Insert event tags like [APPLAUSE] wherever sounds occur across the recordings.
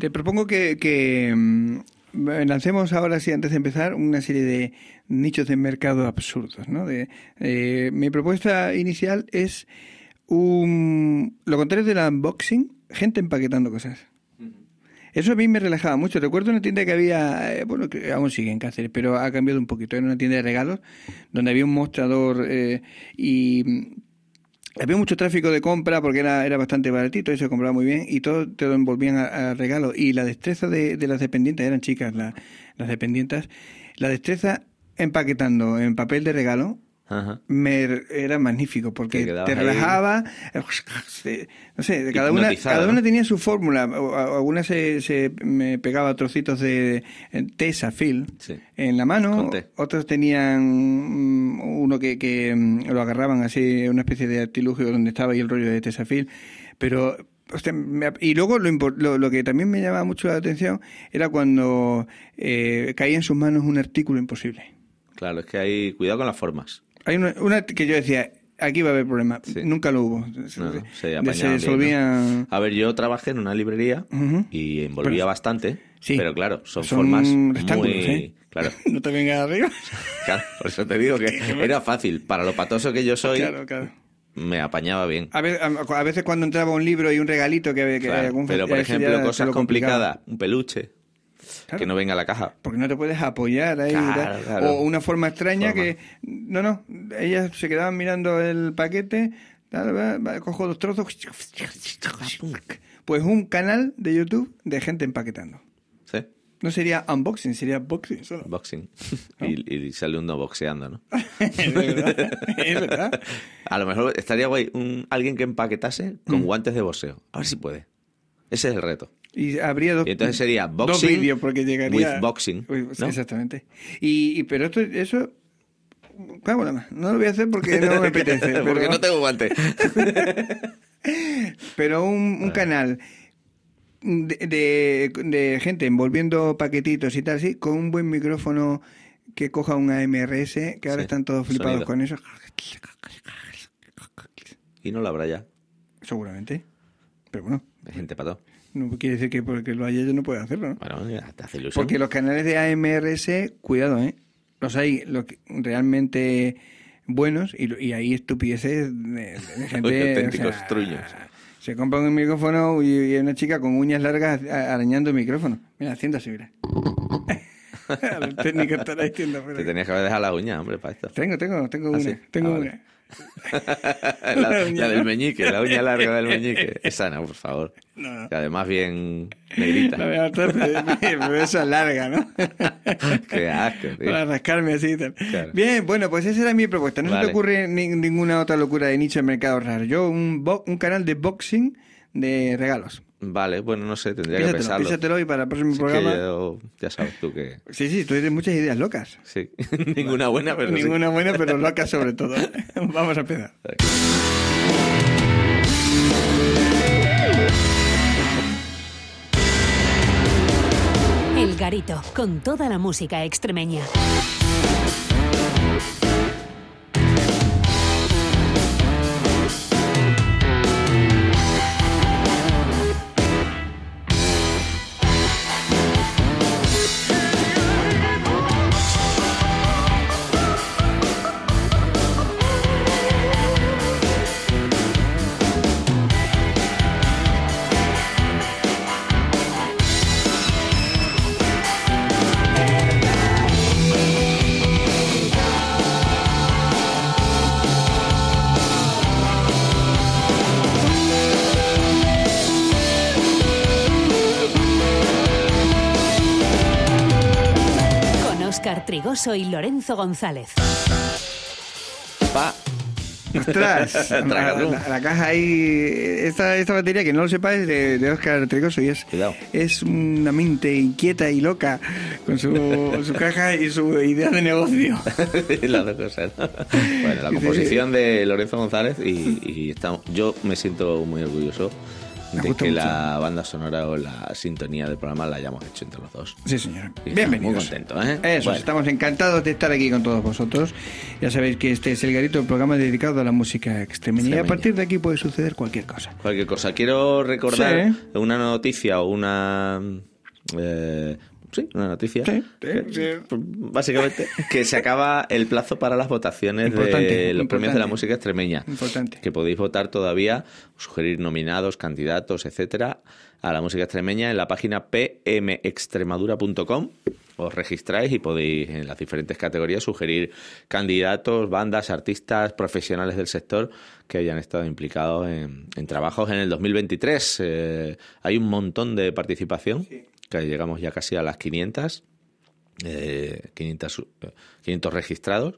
Te propongo que, que mm, lancemos ahora, sí, antes de empezar, una serie de nichos de mercado absurdos. ¿no? De, eh, mi propuesta inicial es un, lo contrario del unboxing, gente empaquetando cosas. Eso a mí me relajaba mucho. Recuerdo una tienda que había, eh, bueno, que aún sigue en Cáceres, pero ha cambiado un poquito. Era una tienda de regalos donde había un mostrador eh, y había mucho tráfico de compra porque era, era bastante baratito y se compraba muy bien y todo te lo envolvían a, regalos. Y la destreza de, de las dependientes, eran chicas la- las dependientes, la destreza empaquetando en papel de regalo Ajá. me era magnífico porque Te ahí. relajaba se- no sé cada una cada una tenía su fórmula o- a- algunas se, se me pegaba trocitos de eh, tesafil Sí. en la mano otros tenían mm, uno que, que mm, lo agarraban así una especie de artilugio donde estaba ahí el rollo de tesafil pero hostia, me- y luego lo, lo que también me llamaba mucho la atención era cuando eh, caía en sus manos un artículo imposible Claro, es que hay cuidado con las formas. Hay una, una que yo decía, aquí va a haber problema. Sí. Nunca lo hubo. No, no, se De- se apañaban bien, ¿no? resolvían. A ver, yo trabajé en una librería y envolvía Pero- bastante, Sí. pero claro, son, Son formas rectángulos, muy... ¿eh? Claro, [LAUGHS] No te vengas arriba. [LAUGHS] claro, por eso te digo que [LAUGHS] era fácil. Para lo patoso que yo soy, Claro, claro. me apañaba bien. A veces, a veces cuando entraba un libro y un regalito que, que Claro, algún pero, por ya ejemplo, cosas complicadas, un peluche, Claro. que no venga a la caja. Porque no te puedes apoyar ahí. Claro, tal. claro. O una forma extraña Forma. que... No, no. Ellas se quedaban mirando el paquete. cojo dos trozos. Pues un canal de YouTube de gente empaquetando. ¿Sí? No sería unboxing, sería boxing solo. Boxing. Y, y sale uno boxeando, ¿no? [LAUGHS] es verdad. Es verdad. A lo mejor estaría guay un, alguien que empaquetase Mm. con guantes de boxeo. A ver si puede. Ese es el reto. Y habría dos, Y entonces sería dos boxing vídeos porque llegaría... with boxing. Exactamente. Y, y- pero esto, eso... No lo voy a hacer porque no me apetece. [LAUGHS] pero, Porque no tengo guantes. [LAUGHS] pero un, un canal de, de, de gente envolviendo paquetitos y tal, así, con un buen micrófono que coja un AMRS, que ahora Sí, están todos flipados sonido. con eso. Y no lo habrá ya. Seguramente. Pero bueno, Hay gente pato. No quiere decir que porque lo haya yo no pueda hacerlo, ¿no? Bueno, ya te hace ilusión. Porque los canales de AMRS, cuidado, ¿eh? Los hay lo que- realmente buenos y, y hay estupideces de, de [LAUGHS] gente... auténticos truños. Se compra un micrófono y, y hay una chica con uñas largas arañando el micrófono. Mira, haciendo así, mira. [LAUGHS] [LAUGHS] El técnico estará diciendo... Te tenías que haber dejado la uña, hombre, para esto. Tengo, tengo, tengo ¿Ah, una. sí? Tengo Ah, vale. [LAUGHS] la, uña, la del meñique, la uña larga del meñique. Esa no, por favor. No. Que además bien negrita. La pero esa larga, ¿no? [LAUGHS] Qué asco, tío. Para rascarme así y tal. Claro. Bien, bueno, pues esa era mi propuesta. No se te ocurre ni- ninguna otra locura de nicho de mercado raro. Yo, un, bo- un canal de boxing de regalos. Vale, bueno, no sé, tendría que Písatelo, pensarlo. písatelo y para el próximo Sí, que programa. yo- ya sabes tú que... Sí, sí, tú tienes muchas ideas locas. Sí, [LAUGHS] ninguna buena, pero sí. Ninguna buena, pero locas sobre todo. [LAUGHS] Vamos a empezar. El Garito, con toda la música extremeña. Trigoso y Lorenzo González. Pa. Ostras, [LAUGHS] la, la- la caja ahí, esta, esta batería que no lo sepáis de, de Oscar Trigoso y es, Cuidado. es una mente inquieta y loca con su, [LAUGHS] su caja y su idea de negocio. [LAUGHS] Las dos cosas. ¿no? Bueno, la composición de Lorenzo González y, y estamos- yo me siento muy orgulloso Me de que mucho. la banda sonora o la sintonía del programa la hayamos hecho entre los dos. Sí, señor. Bienvenidos. Muy contento, ¿eh? Eso, Bueno. estamos encantados de estar aquí con todos vosotros. Ya sabéis que este es el Garito, el programa dedicado a la música extremeña. Y a partir de aquí puede suceder cualquier cosa. Cualquier cosa. Quiero recordar Sí. una noticia o una. eh, sí, una noticia. Sí, Que- sí, sí. Básicamente, [LAUGHS] que se acaba el plazo para las votaciones Importante, de los premios de la música extremeña. Importante. Que podéis votar todavía, sugerir nominados, candidatos, etcétera, a la música extremeña en la página pmextremadura.com. Os registráis y podéis en las diferentes categorías sugerir candidatos, bandas, artistas, profesionales del sector que hayan estado implicados en, en trabajos en el 2023. Eh, hay un montón de participación, que llegamos ya casi a las 500 eh, 500, eh, 500 registrados.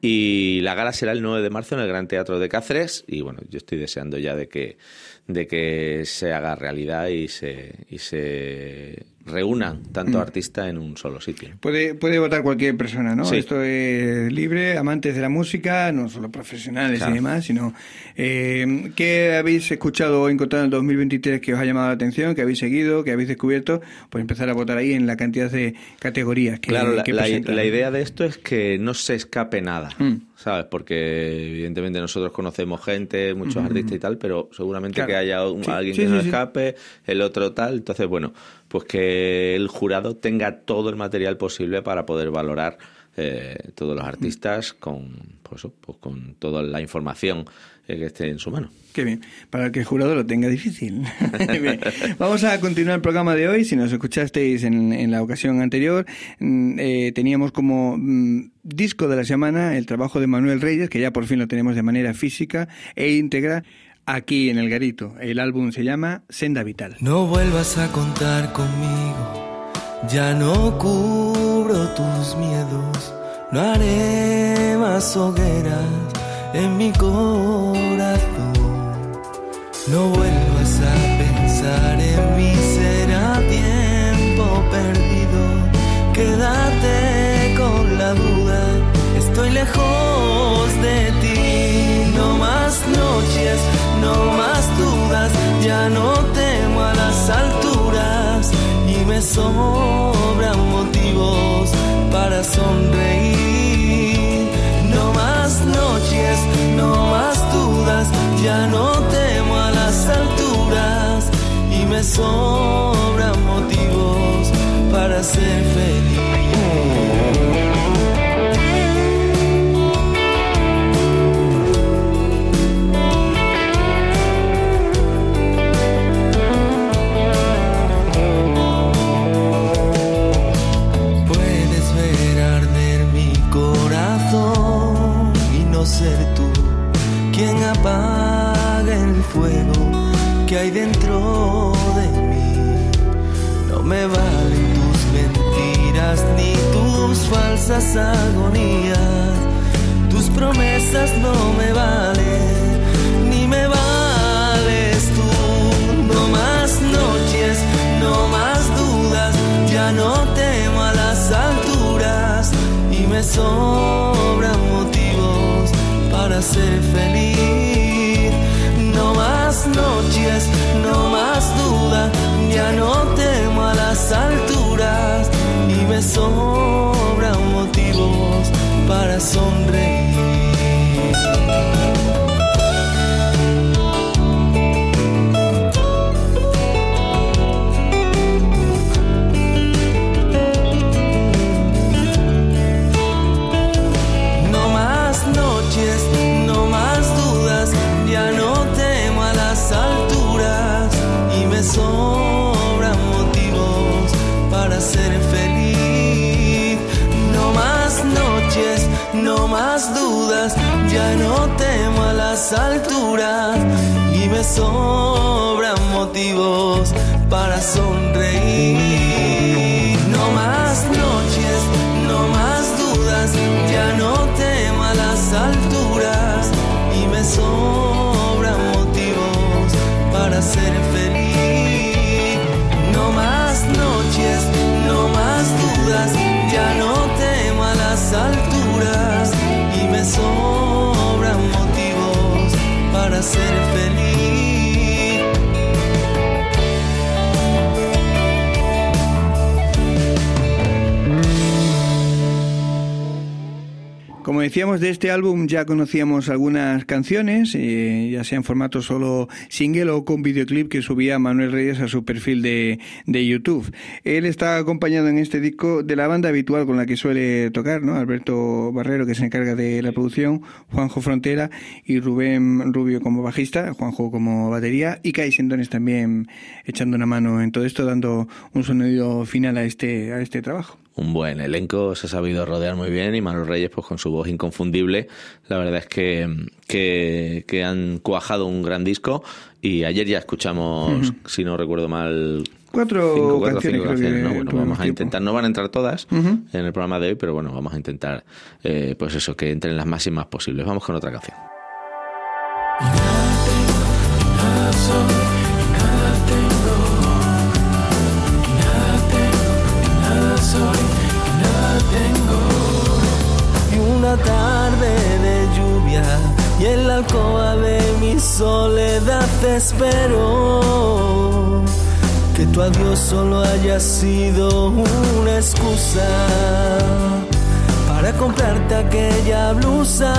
Y la gala será el 9 de marzo en el Gran Teatro de Cáceres. Y bueno, yo estoy deseando ya de que, de que se haga realidad y se, y se reúnan tanto artistas en un solo sitio. Puede, puede votar cualquier persona, ¿no? Sí. Esto es libre, amantes de la música, no solo profesionales Claro. y demás, sino eh, ¿qué habéis escuchado o encontrado en el 2023 que os ha llamado la atención, que habéis seguido, que habéis descubierto? Pues empezar a votar ahí en la cantidad de categorías que, claro, la, que la- la idea de esto es que no se escape nada, Mm. ¿Sabes? Porque evidentemente nosotros conocemos gente, muchos artistas y tal, pero seguramente Claro. que haya un- Sí, alguien sí, que no sí, sí. escape, el otro tal. Entonces, bueno, pues que el jurado tenga todo el material posible para poder valorar eh, todos los artistas con, pues, pues con toda la información eh, que esté en su mano. Qué bien, para que el jurado lo tenga difícil. [LAUGHS] Vamos a continuar el programa de hoy. Si nos escuchasteis en, en la ocasión anterior, mm, eh, teníamos como mm, disco de la semana el trabajo de Manuel Reyes, que ya por fin lo tenemos de manera física e íntegra aquí en el Garito. El álbum se llama Senda Vital. No vuelvas a contar conmigo, ya no cubro tus miedos, no haré más hogueras en mi corazón. No vuelvas a pensar en mí, será tiempo perdido. Quédate con la duda, estoy lejos de ti. No más noches, no más dudas, ya no temo me sobran motivos para sonreír. No más noches, no más dudas, ya no temo a las alturas y me sobran motivos para ser feliz. Alturas y me sobran motivos para sonreír. Decíamos, de este álbum ya conocíamos algunas canciones, eh, ya sea en formato solo single o con videoclip que subía Manuel Reyes a su perfil de, de YouTube. Él está acompañado en este disco de la banda habitual con la que suele tocar, ¿no? Alberto Barrero, que se encarga de la producción, Juanjo Frontera y Rubén Rubio como bajista, Juanjo como batería y Kai Sendones también echando una mano en todo esto, dando un sonido final a este, a este trabajo un buen elenco, se ha sabido rodear muy bien y Manuel Reyes, pues con su voz inconfundible, la verdad es que, que, han cuajado un gran disco y ayer ya escuchamos, si no recuerdo mal, cuatro, canciones, ¿no? Bueno, vamos a intentar, no van a entrar todas en el programa de hoy, pero bueno, vamos a intentar, eh, pues eso, que entren las máximas posibles. Vamos con otra canción. Tarde de lluvia y en la alcoba de mi soledad te espero. Que tu adiós solo haya sido una excusa para comprarte aquella blusa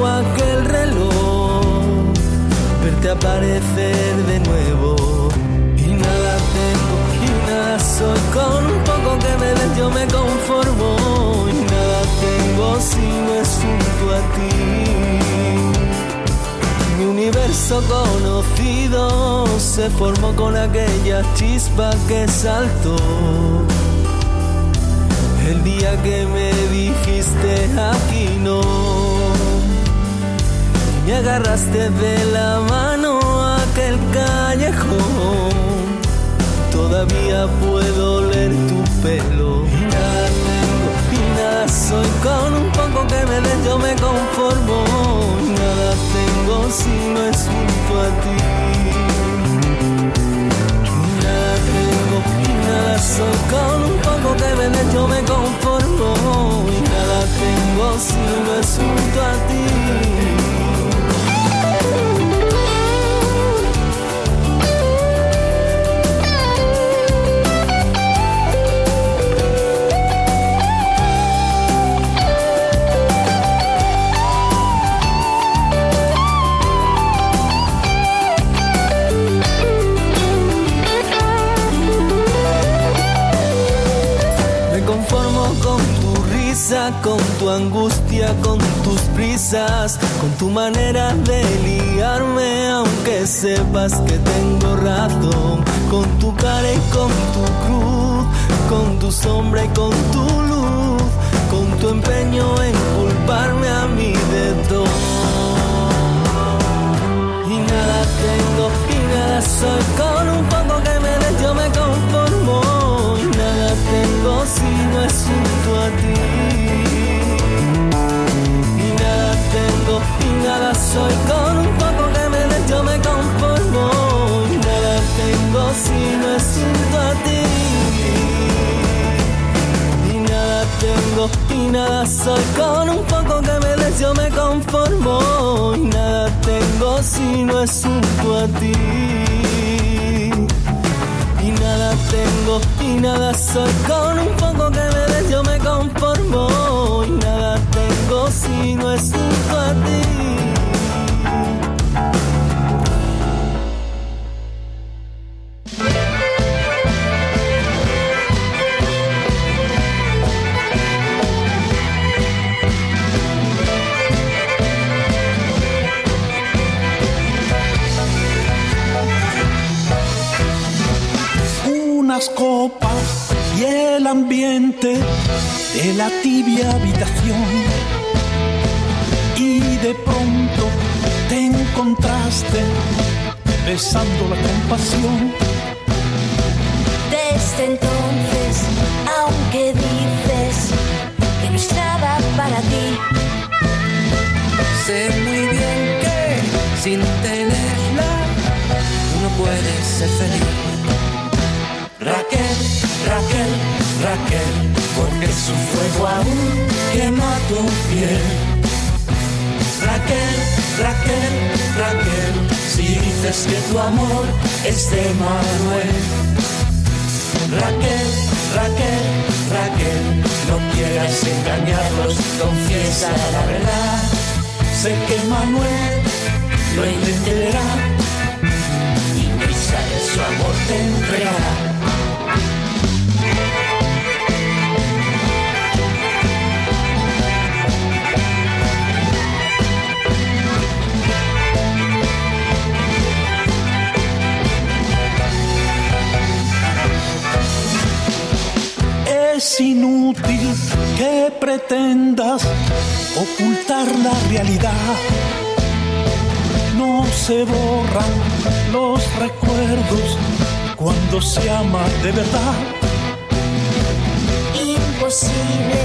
o aquel reloj, verte aparecer de nuevo. Y nada tengo y nada soy. Con poco que me des yo me conformo si no es junto a ti. Mi universo conocido se formó con aquella chispa que saltó. El día que me dijiste aquí no, me agarraste de la mano aquel callejón. Todavía puedo leer tu pelo soy con un poco que me des yo me conformo. Nada tengo si no es junto a ti. Nada tengo y nada soy con un poco que me des yo me conformo. Nada tengo si no es junto a ti. Con tu angustia, con tus prisas, con tu manera de liarme, aunque sepas que tengo razón, con tu cara y con tu cruz, con tu sombra y con tu luz, con tu empeño en culparme a mí de todo. Y nada tengo y nada soy, con un poco que me des yo me soy con un poco que me des yo me conformo. Nada tengo si no es junto a ti. Y nada tengo y nada soy. Con un poco que me des yo me conformo. Y nada tengo si no es junto a ti. Y nada tengo y nada soy. Con un poco que me des yo me conformo. Y nada tengo si no es junto a ti copas y el ambiente de la tibia habitación. Y de pronto te encontraste besando la compasión. Desde entonces, aunque dices que no estaba para ti, sé muy bien que sin tenerla uno puede ser feliz. Raquel, Raquel, Raquel, porque su fuego aún quema tu piel. Raquel, Raquel, Raquel, si dices que tu amor es de Manuel. Raquel, Raquel, Raquel, no quieras engañarlos, confiesa la verdad. Sé que Manuel lo entenderá y prisa su amor te entregará. Es inútil que pretendas ocultar la realidad. No se borran los recuerdos cuando se ama de verdad. Imposible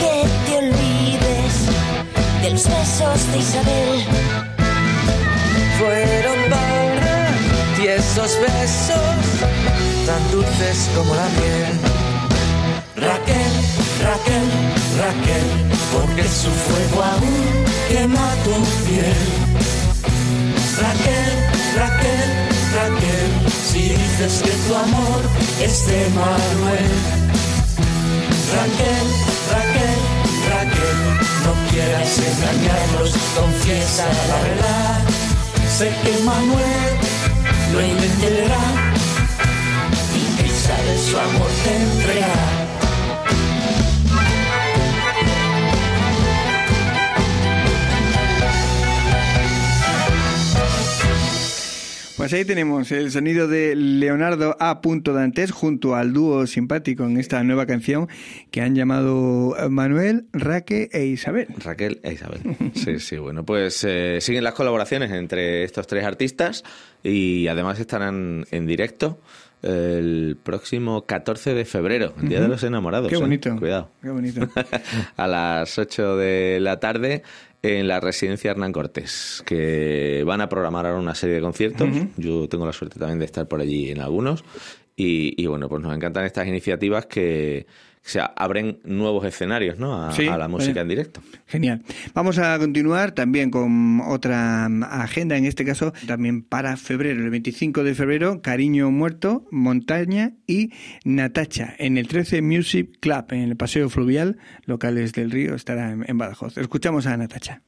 que te olvides de los besos de Isabel. Fueron para ti esos besos tan dulces como la miel. Raquel, Raquel, Raquel, porque su fuego aún quema tu piel. Raquel, Raquel, Raquel, si dices que tu amor es de Manuel. Raquel, Raquel, Raquel, no quieras engañarlos, confiesa la verdad. Sé que Manuel lo entenderá y prisa de su amor te entregará. Pues ahí tenemos el sonido de Leonardo A. Dantes junto al dúo simpático en esta nueva canción que han llamado Manuel, Raque e Isabel. Raquel e Isabel. Sí, sí, bueno, pues eh, siguen las colaboraciones entre estos tres artistas y además estarán en directo el próximo 14 de febrero, el Día de los Enamorados. Qué ¿eh? bonito. Cuidado. Qué bonito. [LAUGHS] a las 8 de la tarde en la residencia Hernán Cortés, que van a programar ahora una serie de conciertos. Yo tengo la suerte también de estar por allí en algunos. Y, y bueno, pues nos encantan estas iniciativas que se abren nuevos escenarios ¿no? a, Sí, a la música eh. en directo. Genial. Vamos a continuar también con otra mm, agenda, en este caso también para febrero, el 25 de febrero, Cariño Muerto, Montaña y Natacha, en el 13 Music Club, en el Paseo Fluvial, locales del río, estará en, en Badajoz. Escuchamos a Natacha.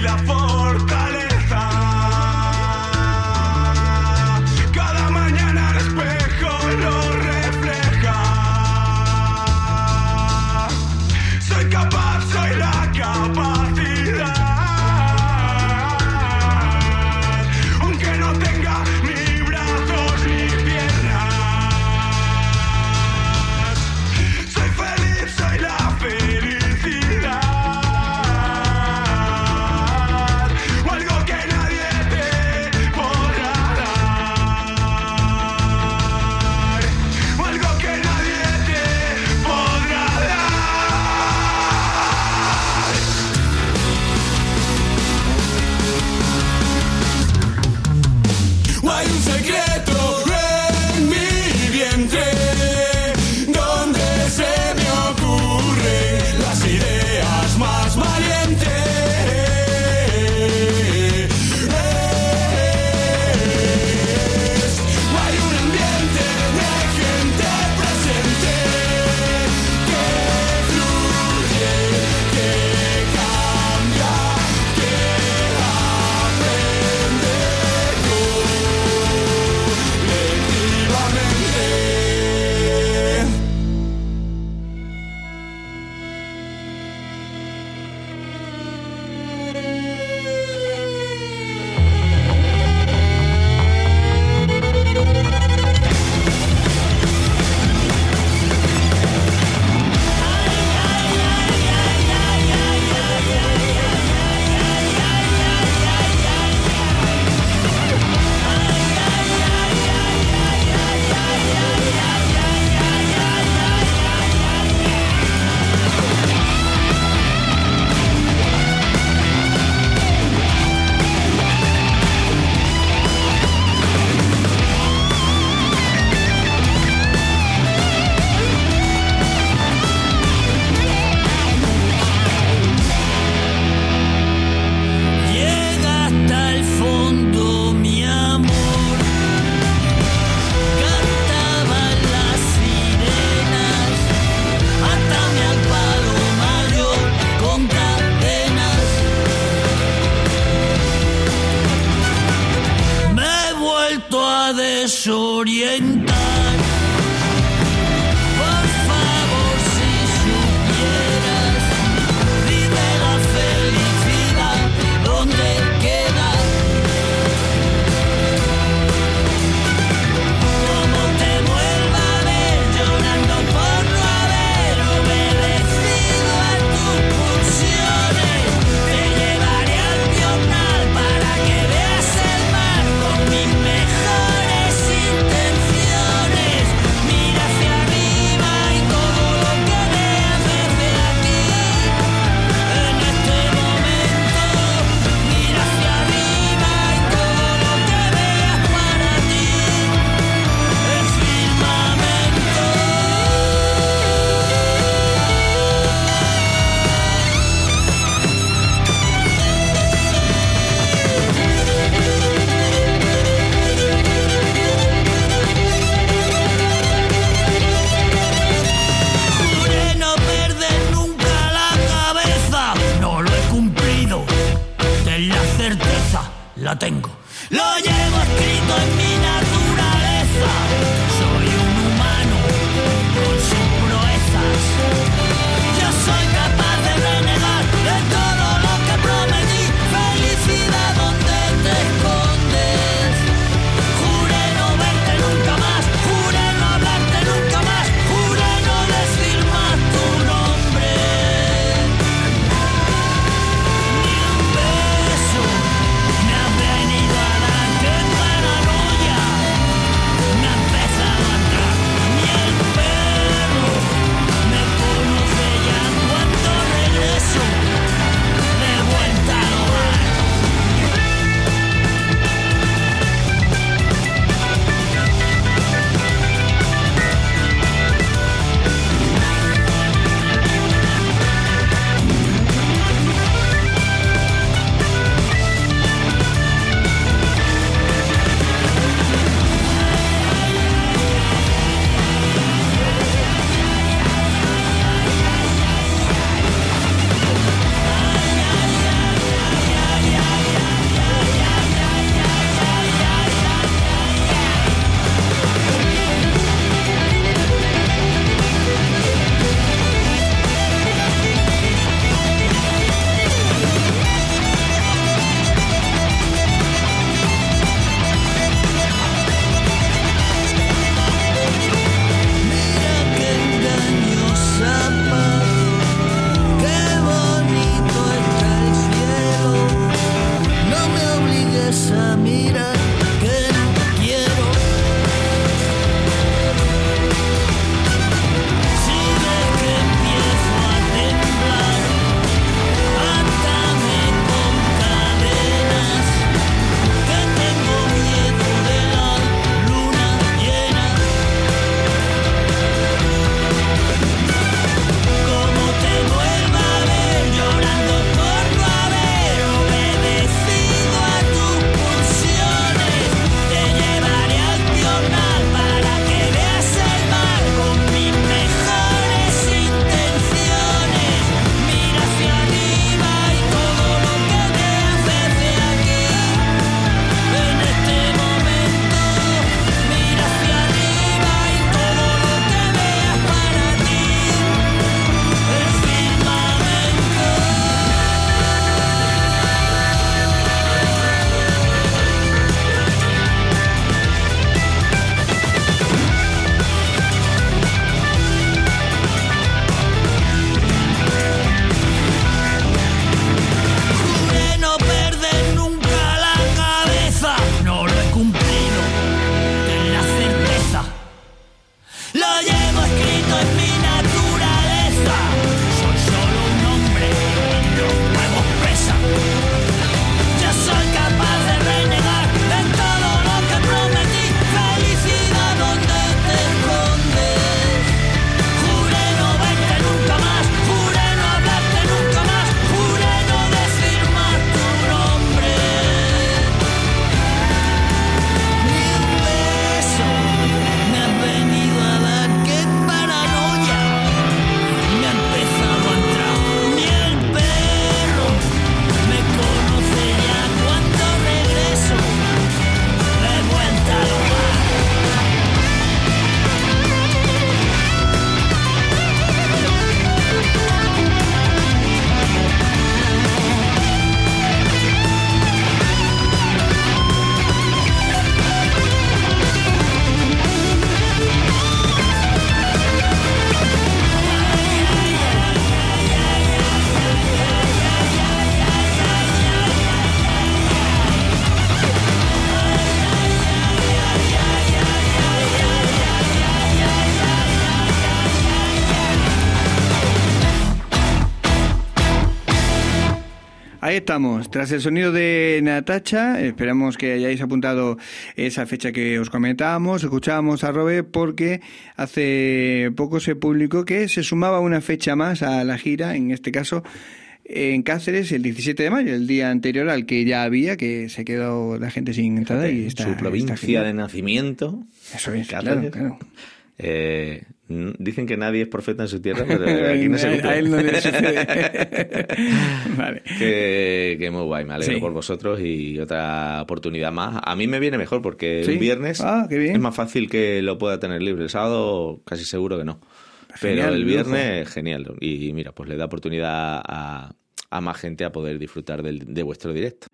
Soy la Ahí estamos, tras el sonido de Natacha, esperamos que hayáis apuntado esa fecha que os comentábamos, escuchábamos a Robe porque hace poco se publicó que se sumaba una fecha más a la gira, en este caso en Cáceres el 17 de mayo, el día anterior al que ya había, que se quedó la gente sin entrada y está Su provincia de nacimiento. Eso es, claro, claro. Eh, dicen que nadie es profeta en su tierra, pero [LAUGHS] aquí no se cumple. a él no le sucede. [LAUGHS] vale. Que, que muy guay, me alegro Sí. por vosotros y otra oportunidad más. A mí me viene mejor porque ¿Sí? un viernes Ah, es más fácil que lo pueda tener libre. El sábado casi seguro que no. Genial, Pero el viernes, genial. Y mira, pues le da oportunidad a, a más gente a poder disfrutar del- de vuestro directo.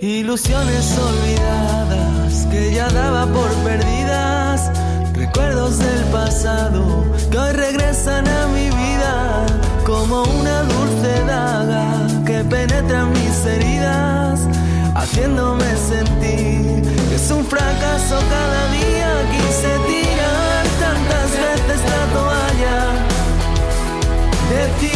Ilusiones olvidadas que ya daba por perdidas. Recuerdos del pasado que hoy regresan a mi vida como una dulce daga que penetra en mis heridas, haciéndome sentir que es un fracaso cada día. Quise tirar tantas veces la toalla. Decidí no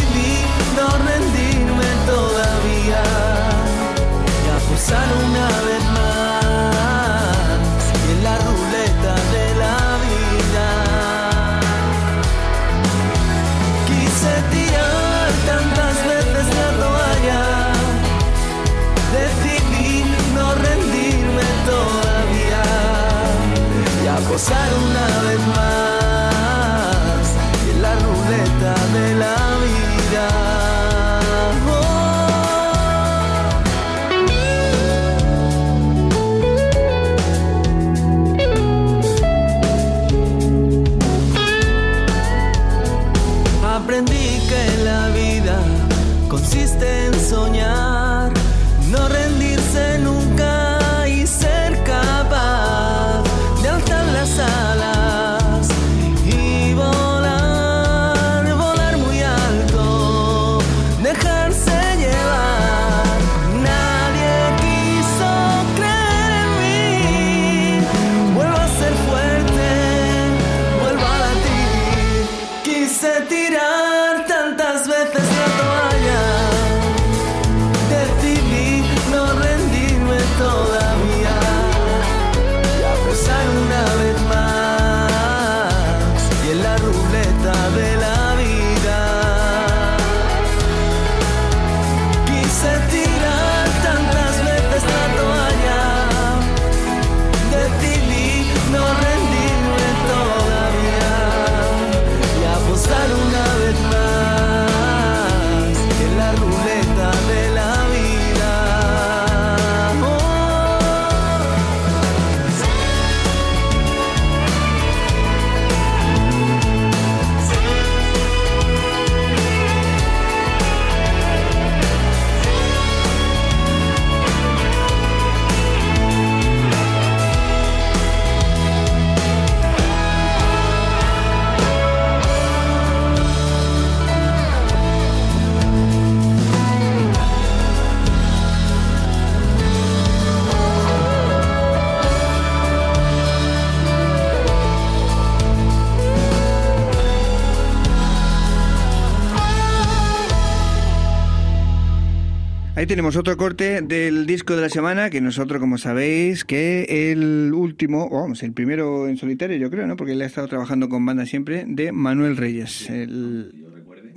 tenemos otro corte del disco de la semana, que nosotros, como sabéis, que el último, o vamos, el primero en solitario, yo creo, ¿no? Porque él ha estado trabajando con banda siempre, de Manuel Reyes. El,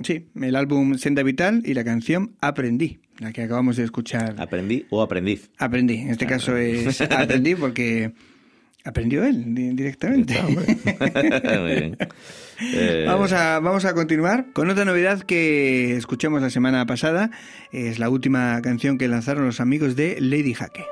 sí, el álbum Senda Vital y la canción Aprendí, la que acabamos de escuchar. ¿Aprendí o aprendiz? Aprendí, en este caso es [LAUGHS] Aprendí porque aprendió él di- directamente. [LAUGHS] Muy bien. Eh, Vamos a, vamos a continuar con otra novedad que escuchamos la semana pasada. Es la última canción que lanzaron los amigos de Lady Jaque.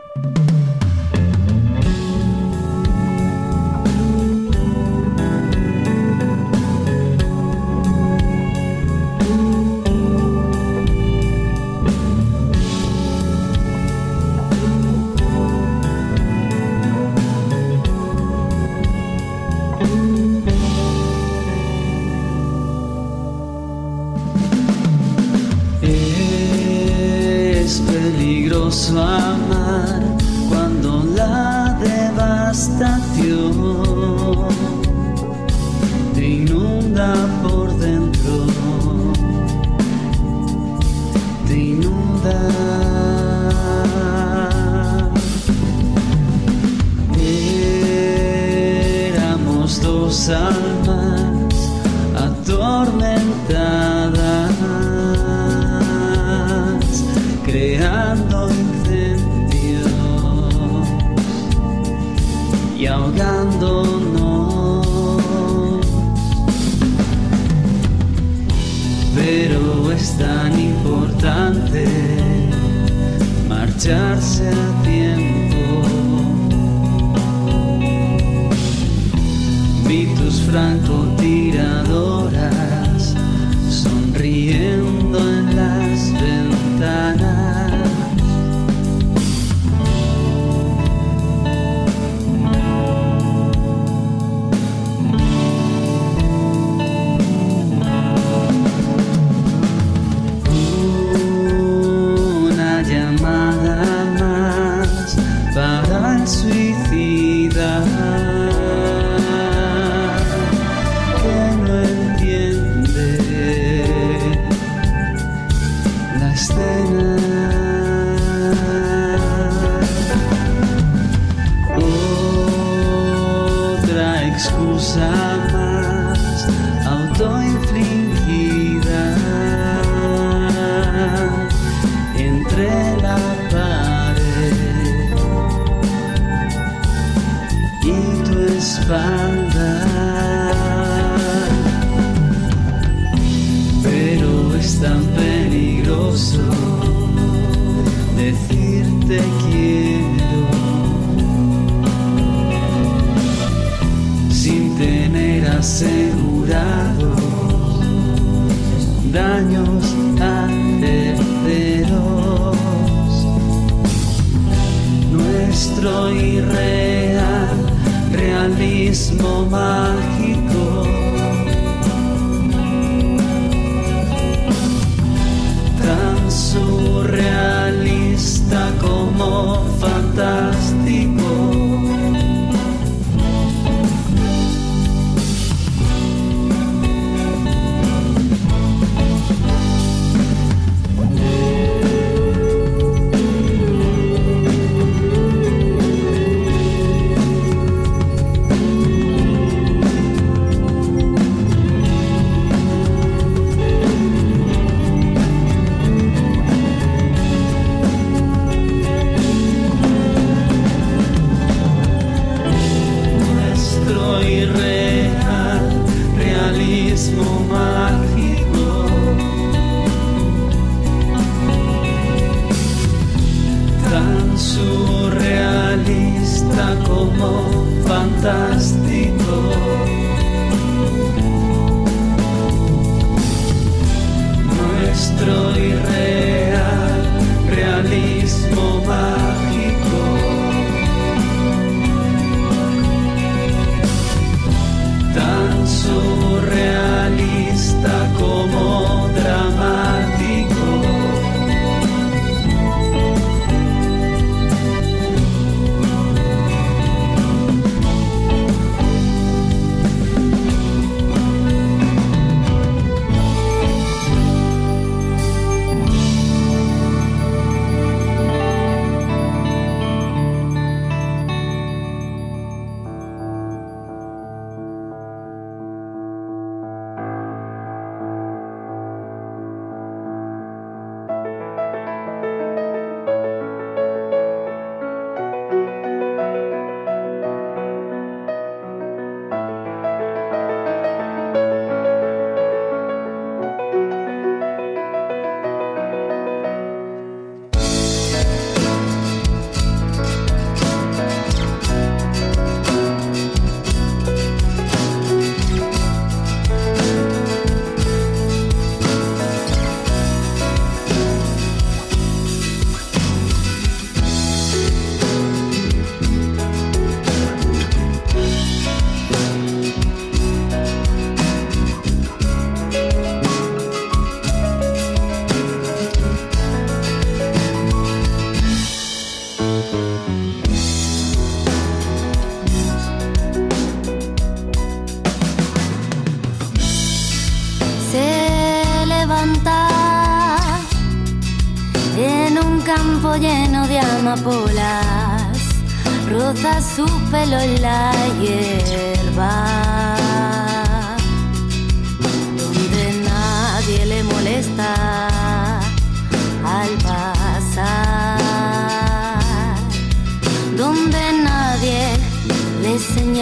llenarse a tiempo. Vi tus francos realismo mágico. Tan surrealista como fantasma.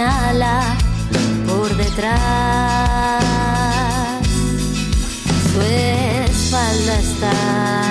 señala por detrás. Su espalda está.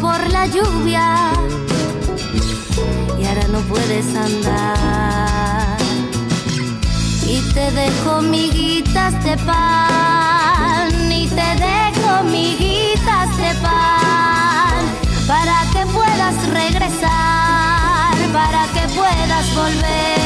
por la lluvia y ahora no puedes andar. Y te dejo miguitas de pan, y te dejo miguitas de pan, para que puedas regresar, para que puedas volver.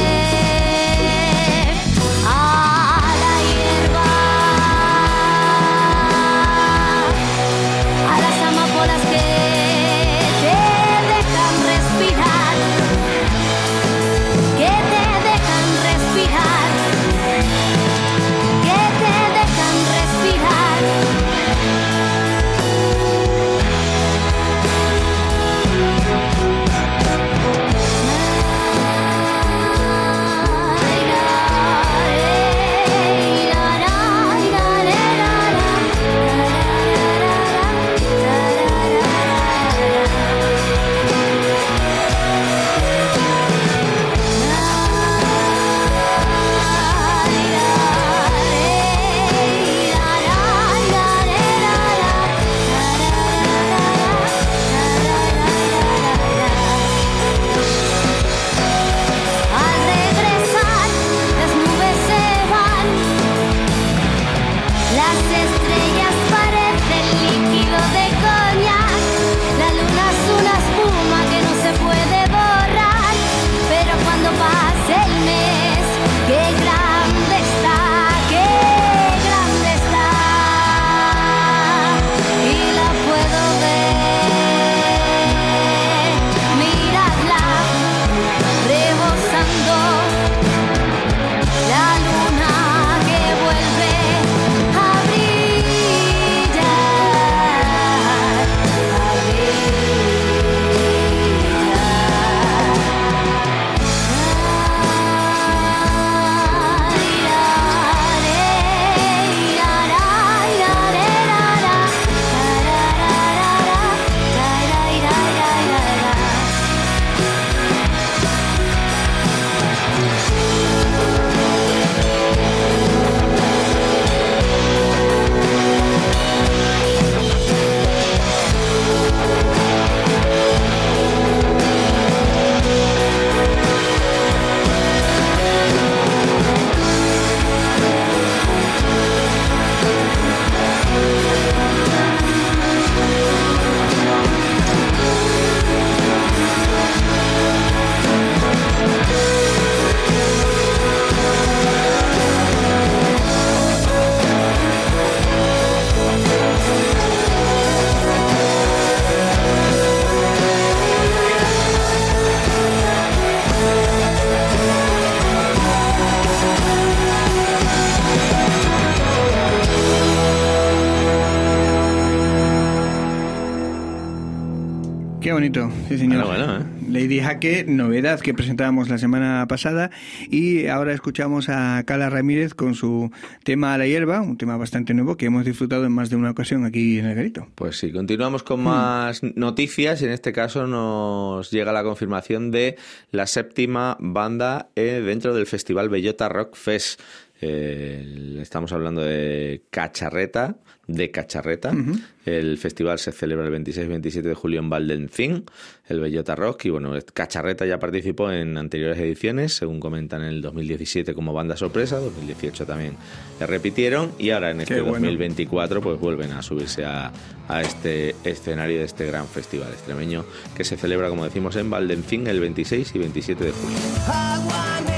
Sí señor. Bueno, bueno, ¿eh? Lady Jaque, novedad que presentábamos la semana pasada y ahora escuchamos a Cala Ramírez con su tema a la hierba, un tema bastante nuevo que hemos disfrutado en más de una ocasión aquí en el Garito. Pues sí, continuamos Hmm. con más noticias y en este caso nos llega la confirmación de la séptima banda eh, dentro del festival Bellota Rock Fest. Eh, estamos hablando de Cacharreta, de Cacharreta. El festival se celebra el 26 y 27 de julio en Valdencín, el Bellota Rock. Y bueno, Cacharreta ya participó en anteriores ediciones, según comentan en el 2017 como banda sorpresa, 2018 también le repitieron y ahora en este Qué bueno. 2024 pues vuelven a subirse a, a este escenario de este gran festival extremeño que se celebra, como decimos, en Valdencín el 26 y 27 de julio.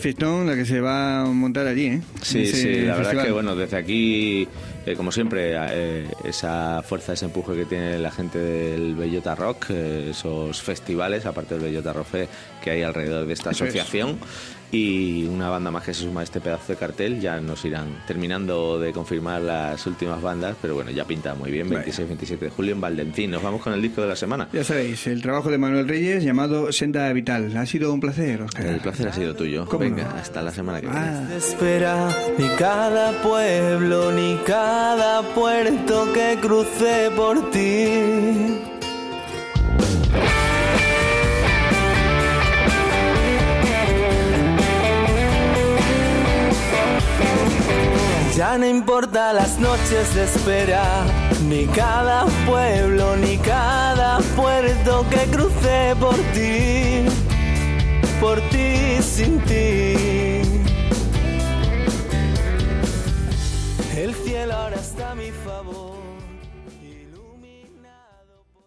Fiestón la que se va a montar allí, ¿eh? Sí, sí, la verdad es que bueno, desde aquí, eh, como siempre, eh, esa fuerza, ese empuje que tiene la gente del Bellota Rock, eh, esos festivales, aparte del Bellota Rock que hay alrededor de esta es. Y una banda más que se suma a este pedazo de cartel, ya nos irán terminando de confirmar las últimas bandas, pero bueno, ya pinta muy bien, 26-27 de julio en Valdencín. Nos vamos con el disco de la semana. Ya sabéis, el trabajo de Manuel Reyes llamado Senda Vital. Ha sido un placer, Oscar. El placer ha sido tuyo. ¿Cómo Venga, no? hasta la semana que viene. Ah. espera ni cada pueblo ni cada puerto que crucé por ti. Ya no importa las noches de espera, ni cada pueblo, ni cada puerto que crucé por ti, por ti sin ti. El cielo ahora